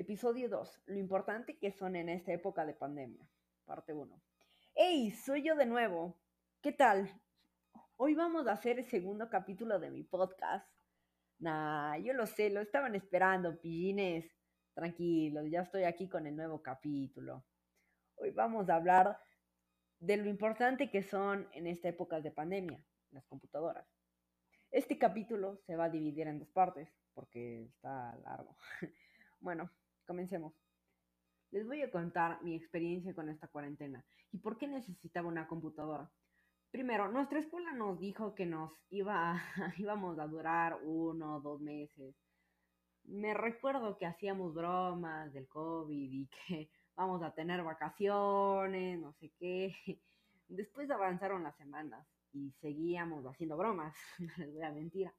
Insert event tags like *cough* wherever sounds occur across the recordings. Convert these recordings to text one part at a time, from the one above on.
Episodio 2. Lo importante que son en esta época de pandemia. Parte 1. ¡Hey! Soy yo de nuevo. ¿Qué tal? Hoy vamos a hacer el segundo capítulo de mi podcast. Nah, yo lo sé, lo estaban esperando, pillines. Tranquilos, ya estoy aquí con el nuevo capítulo. Hoy vamos a hablar de lo importante que son en esta época de pandemia las computadoras. Este capítulo se va a dividir en dos partes porque está largo. *laughs* bueno, comencemos. Les voy a contar mi experiencia con esta cuarentena y por qué necesitaba una computadora. Primero, nuestra escuela nos dijo que nos iba a, *laughs* íbamos a durar uno o dos meses. Me recuerdo que hacíamos bromas del COVID y que *laughs* vamos a tener vacaciones, no sé qué. *laughs* Después avanzaron las semanas y seguíamos haciendo bromas, no les voy a mentir.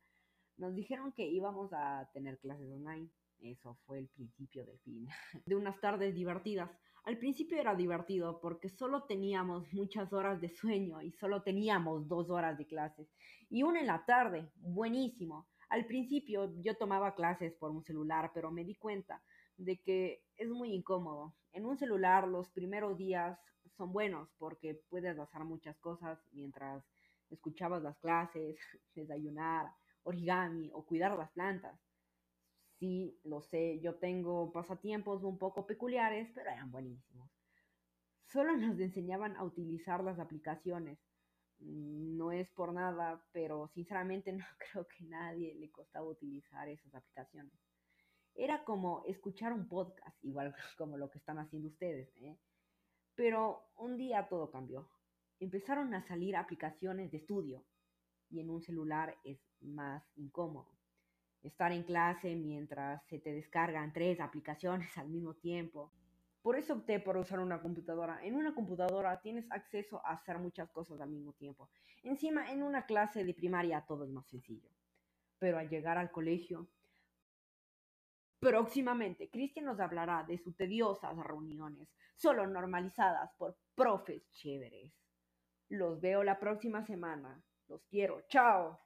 Nos dijeron que íbamos a tener clases online. Eso fue el principio del fin. *laughs* De unas tardes divertidas. Al principio era divertido porque solo teníamos muchas horas de sueño y solo teníamos dos horas de clases. Y una en la tarde, buenísimo. Al principio yo tomaba clases por un celular, pero me di cuenta de que es muy incómodo. En un celular los primeros días son buenos porque puedes hacer muchas cosas mientras escuchabas las clases, *laughs* desayunar, origami o cuidar las plantas. Sí, lo sé, yo tengo pasatiempos un poco peculiares, pero eran buenísimos. Solo *laughs* nos enseñaban a utilizar las aplicaciones. No es por nada, pero sinceramente *laughs* no creo que nadie le costaba utilizar esas aplicaciones. Era como escuchar un podcast, *laughs* igual como lo que están haciendo ustedes. ¿eh? Pero un día todo cambió empezaron a salir aplicaciones de estudio y en un celular es más incómodo. Estar en clase mientras se te descargan tres aplicaciones *laughs* al mismo tiempo. Por eso opté por usar una computadora. En una computadora tienes acceso a hacer muchas cosas al mismo tiempo. Encima, en una clase de primaria todo es más sencillo. Pero al llegar al colegio, próximamente Cristian nos hablará de sus tediosas reuniones, solo normalizadas por profes chéveres. Los veo la próxima semana. Los quiero. Chao.